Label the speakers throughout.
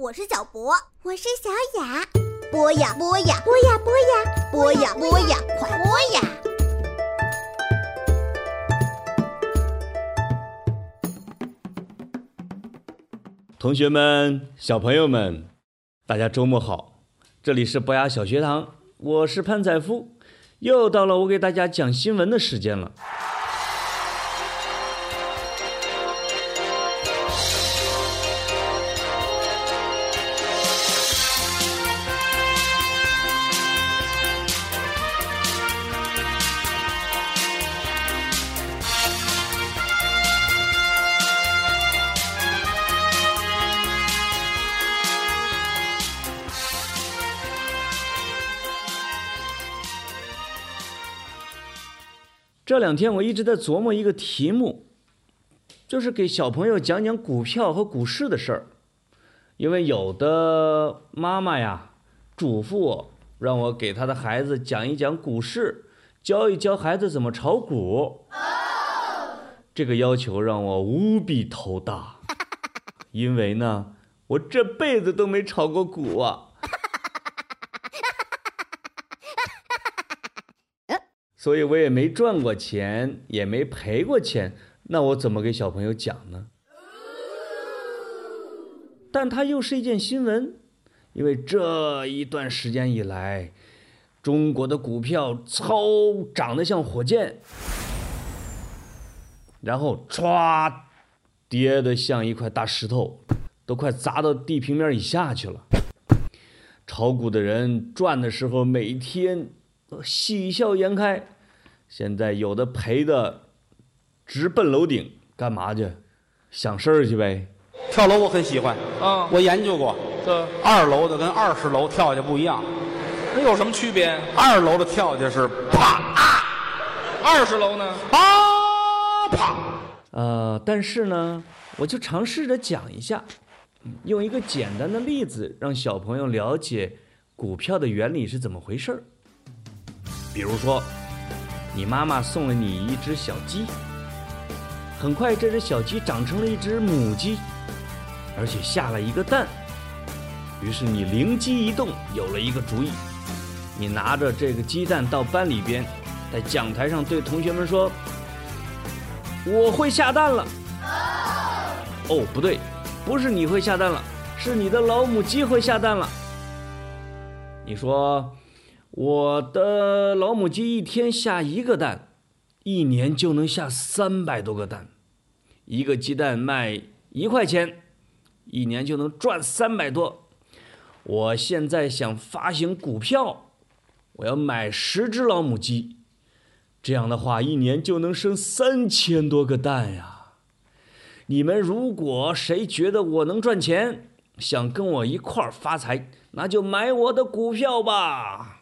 Speaker 1: 我是小博，
Speaker 2: 我是小雅。
Speaker 1: 播呀播呀
Speaker 2: 播呀播呀
Speaker 1: 播呀播呀，快播呀！
Speaker 3: 同学们、小朋友们，大家周末好！这里是博雅小学堂，我是潘载夫，又到了我给大家讲新闻的时间了。这两天我一直在琢磨一个题目，就是给小朋友讲讲股票和股市的事儿。因为有的妈妈呀，嘱咐我，让我给他的孩子讲一讲股市，教一教孩子怎么炒股。这个要求让我无比头大，因为呢，我这辈子都没炒过股啊。所以我也没赚过钱，也没赔过钱，那我怎么给小朋友讲呢？但它又是一件新闻，因为这一段时间以来，中国的股票超涨得像火箭，然后歘，跌得像一块大石头，都快砸到地平面以下去了。炒股的人赚的时候，每天喜笑颜开。现在有的赔的直奔楼顶，干嘛去？想事儿去呗。
Speaker 4: 跳楼我很喜欢，
Speaker 5: 啊，
Speaker 4: 我研究过，
Speaker 5: 这
Speaker 4: 二楼的跟二十楼跳下去不一样，
Speaker 5: 那有什么区别？
Speaker 4: 二楼的跳下去是啪
Speaker 5: 二十楼呢？
Speaker 4: 啊啪，
Speaker 3: 呃，但是呢，我就尝试着讲一下，嗯用一个简单的例子，让小朋友了解股票的原理是怎么回事儿。比如说，你妈妈送了你一只小鸡，很快这只小鸡长成了一只母鸡，而且下了一个蛋。于是你灵机一动，有了一个主意，你拿着这个鸡蛋到班里边，在讲台上对同学们说：“我会下蛋了。”哦，不对，不是你会下蛋了，是你的老母鸡会下蛋了。你说，我的老母鸡一天下一个蛋，一年就能下三百多个蛋，一个鸡蛋卖一块钱，一年就能赚三百多。我现在想发行股票，我要买十只老母鸡，这样的话一年就能生三千多个蛋呀。你们如果谁觉得我能赚钱，想跟我一块儿发财，那就买我的股票吧。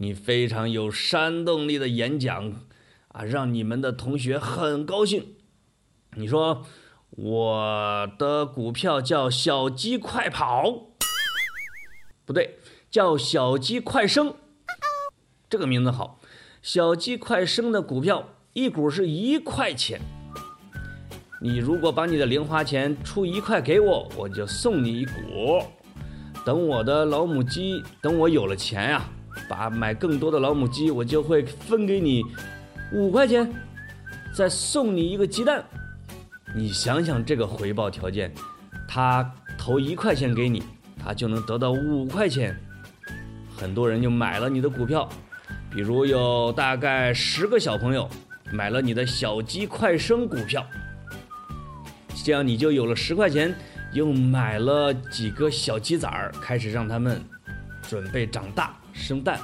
Speaker 3: 你非常有煽动力的演讲啊，让你们的同学很高兴。你说我的股票叫小鸡快跑，不对，叫小鸡快生，这个名字好。小鸡快生的股票一股是一块钱。你如果把你的零花钱出一块给我，我就送你一股。等我的老母鸡，等我有了钱呀、把买更多的老母鸡，我就会分给你五块钱，再送你一个鸡蛋。你想想这个回报条件，他投一块钱给你，他就能得到五块钱。很多人就买了你的股票，比如有大概十个小朋友买了你的小鸡快生股票。这样你就有了十块钱，又买了几个小鸡崽儿，开始让它们准备长大生蛋。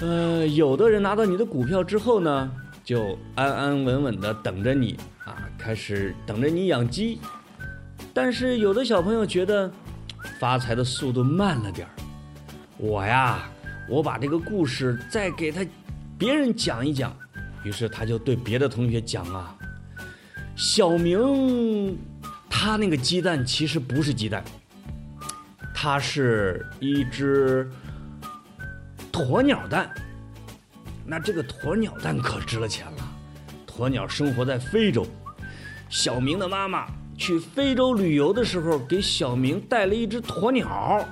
Speaker 3: 呃，有的人拿到你的股票之后呢，就安安稳稳的等着你啊，开始等着你养鸡。但是有的小朋友觉得发财的速度慢了点儿，我呀，我把这个故事再给他别人讲一讲，于是他就对别的同学讲啊。小明，他那个鸡蛋其实不是鸡蛋，它是一只鸵鸟蛋。那这个鸵鸟蛋可值了钱了。鸵鸟生活在非洲，小明的妈妈去非洲旅游的时候，给小明带了一只鸵鸟。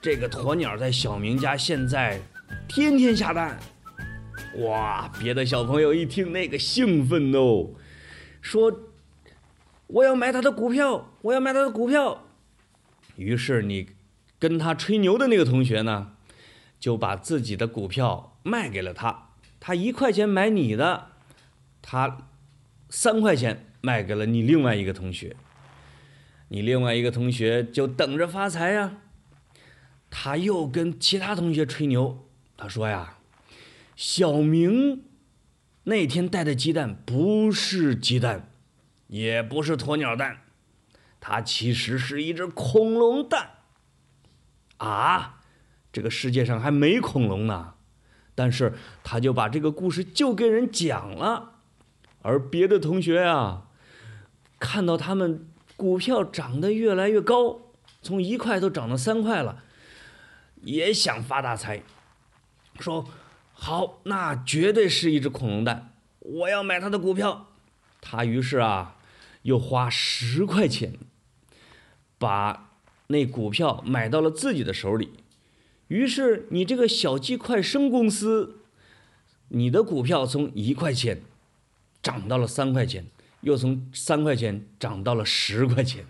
Speaker 3: 这个鸵鸟在小明家现在天天下蛋。哇！别的小朋友一听那个兴奋哦，说我要买他的股票，我要买他的股票。于是你跟他吹牛的那个同学呢，就把自己的股票卖给了他。他一块钱买你的，他三块钱卖给了你另外一个同学。你另外一个同学就等着发财呀。他又跟其他同学吹牛，他说呀。小明那天带的鸡蛋不是鸡蛋，也不是鸵鸟蛋，它其实是一只恐龙蛋。啊，这个世界上还没恐龙呢，但是他就把这个故事就给人讲了，而别的同学啊，看到他们股票涨得越来越高，从一块都涨到三块了，也想发大财，说。好，那绝对是一只恐龙蛋，我要买他的股票。他于是啊，又花十块钱，把那股票买到了自己的手里。于是你这个小鸡快生公司，你的股票从一块钱涨到了三块钱，又从三块钱涨到了十块钱。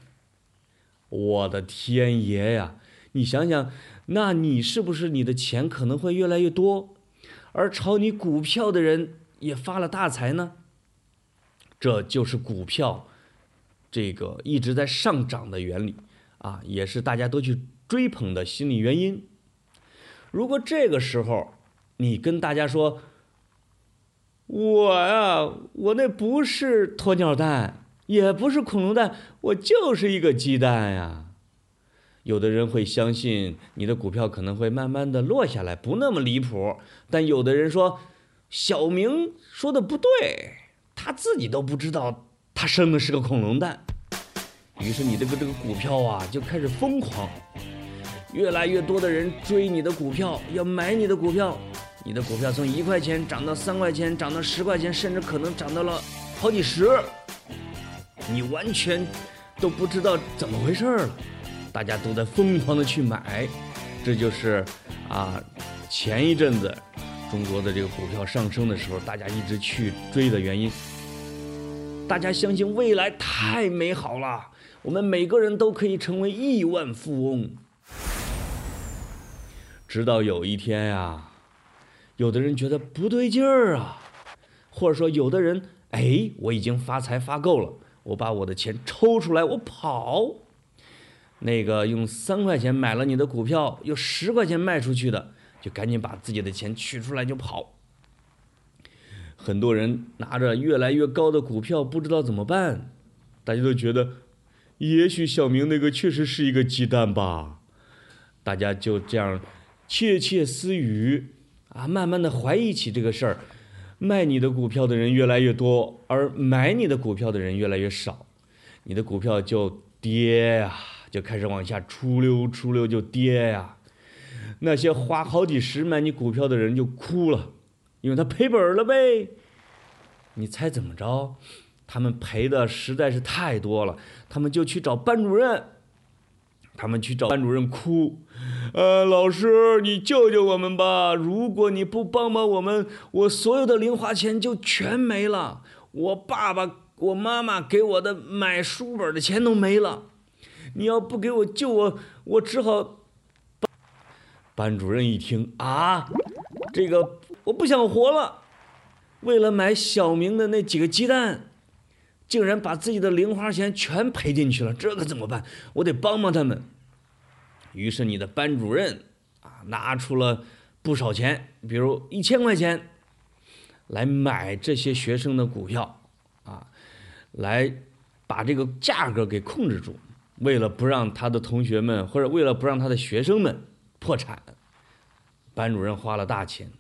Speaker 3: 我的天爷呀！你想想，那你是不是你的钱可能会越来越多？而炒你股票的人也发了大财呢。这就是股票这个一直在上涨的原理啊，也是大家都去追捧的心理原因。如果这个时候你跟大家说：“我呀，我那不是鸵鸟蛋，也不是恐龙蛋，我就是一个鸡蛋呀。”有的人会相信你的股票可能会慢慢的落下来，不那么离谱。但有的人说，小明说的不对，他自己都不知道他生的是个恐龙蛋。于是你这个这个股票啊就开始疯狂，越来越多的人追你的股票，要买你的股票。你的股票从一块钱涨到三块钱，涨到十块钱，甚至可能涨到了好几十，你完全都不知道怎么回事了。大家都在疯狂的去买，这就是啊，前一阵子中国的这个股票上升的时候，大家一直去追的原因。大家相信未来太美好了，我们每个人都可以成为亿万富翁。直到有一天呀，有的人觉得不对劲儿啊，或者说有的人哎，我已经发财发够了，我把我的钱抽出来，我跑。那个用三块钱买了你的股票，又十块钱卖出去的，就赶紧把自己的钱取出来就跑。很多人拿着越来越高的股票，不知道怎么办。大家都觉得，也许小明那个确实是一个鸡蛋吧。大家就这样窃窃私语啊，慢慢的怀疑起这个事儿。卖你的股票的人越来越多，而买你的股票的人越来越少，你的股票就跌呀。就开始往下出溜出溜就跌呀，那些花好几十买你股票的人就哭了，因为他赔本了呗。你猜怎么着？他们赔的实在是太多了，他们就去找班主任，他们去找班主任哭，呃，老师你救救我们吧！如果你不帮帮我们，我所有的零花钱就全没了，我爸爸我妈妈给我的买书本的钱都没了。你要不给我救我，我只好。班主任一听啊，这个我不想活了，为了买小明的那几个鸡蛋，竟然把自己的零花钱全赔进去了，这可怎么办？我得帮帮他们。于是你的班主任啊，拿出了不少钱，比如一千块钱，来买这些学生的股票，啊，来把这个价格给控制住。为了不让他的同学们，或者为了不让他的学生们破产，班主任花了大钱。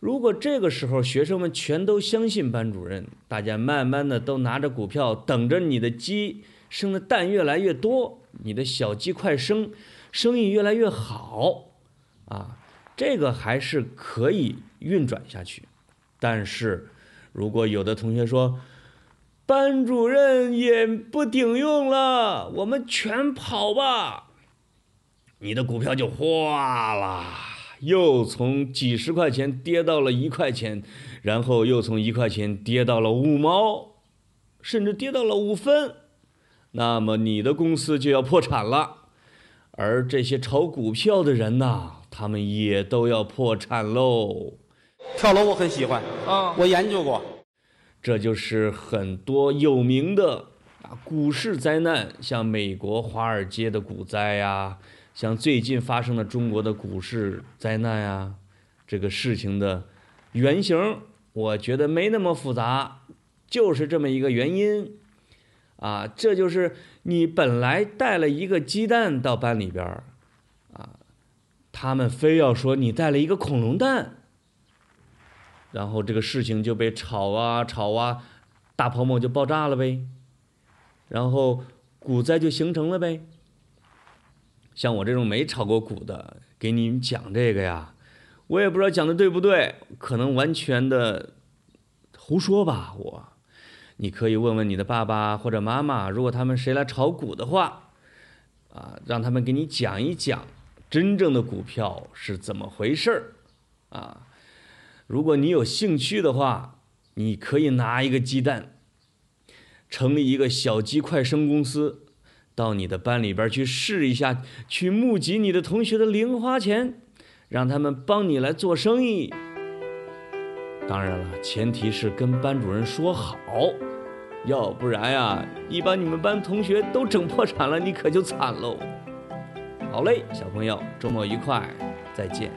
Speaker 3: 如果这个时候学生们全都相信班主任，大家慢慢的都拿着股票等着你的鸡生的蛋越来越多，你的小鸡快生，生意越来越好，啊，这个还是可以运转下去。但是，如果有的同学说，班主任也不顶用了，我们全跑吧。你的股票就哗啦，又从几十块钱跌到了一块钱，然后又从一块钱跌到了五毛，甚至跌到了五分。那么你的公司就要破产了。而这些炒股票的人呐，他们也都要破产喽。
Speaker 4: 跳楼我很喜欢，
Speaker 5: 啊，
Speaker 4: 我研究过。
Speaker 3: 这就是很多有名的啊股市灾难，像美国华尔街的股灾呀，像最近发生的中国的股市灾难呀，这个事情的原型，我觉得没那么复杂，就是这么一个原因。啊，这就是你本来带了一个鸡蛋到班里边儿，啊，他们非要说你带了一个恐龙蛋。然后这个事情就被炒啊炒啊，大泡沫就爆炸了呗，然后股灾就形成了呗。像我这种没炒过股的，给你们讲这个呀，我也不知道讲的对不对，可能完全的胡说吧。我，你可以问问你的爸爸或者妈妈，如果他们谁来炒股的话，啊，让他们给你讲一讲真正的股票是怎么回事儿，啊。如果你有兴趣的话，你可以拿一个鸡蛋，成立一个小鸡快生公司，到你的班里边去试一下，去募集你的同学的零花钱，让他们帮你来做生意。当然了，前提是跟班主任说好，要不然呀，你把你们班同学都整破产了，你可就惨喽。好嘞，小朋友，周末愉快，再见。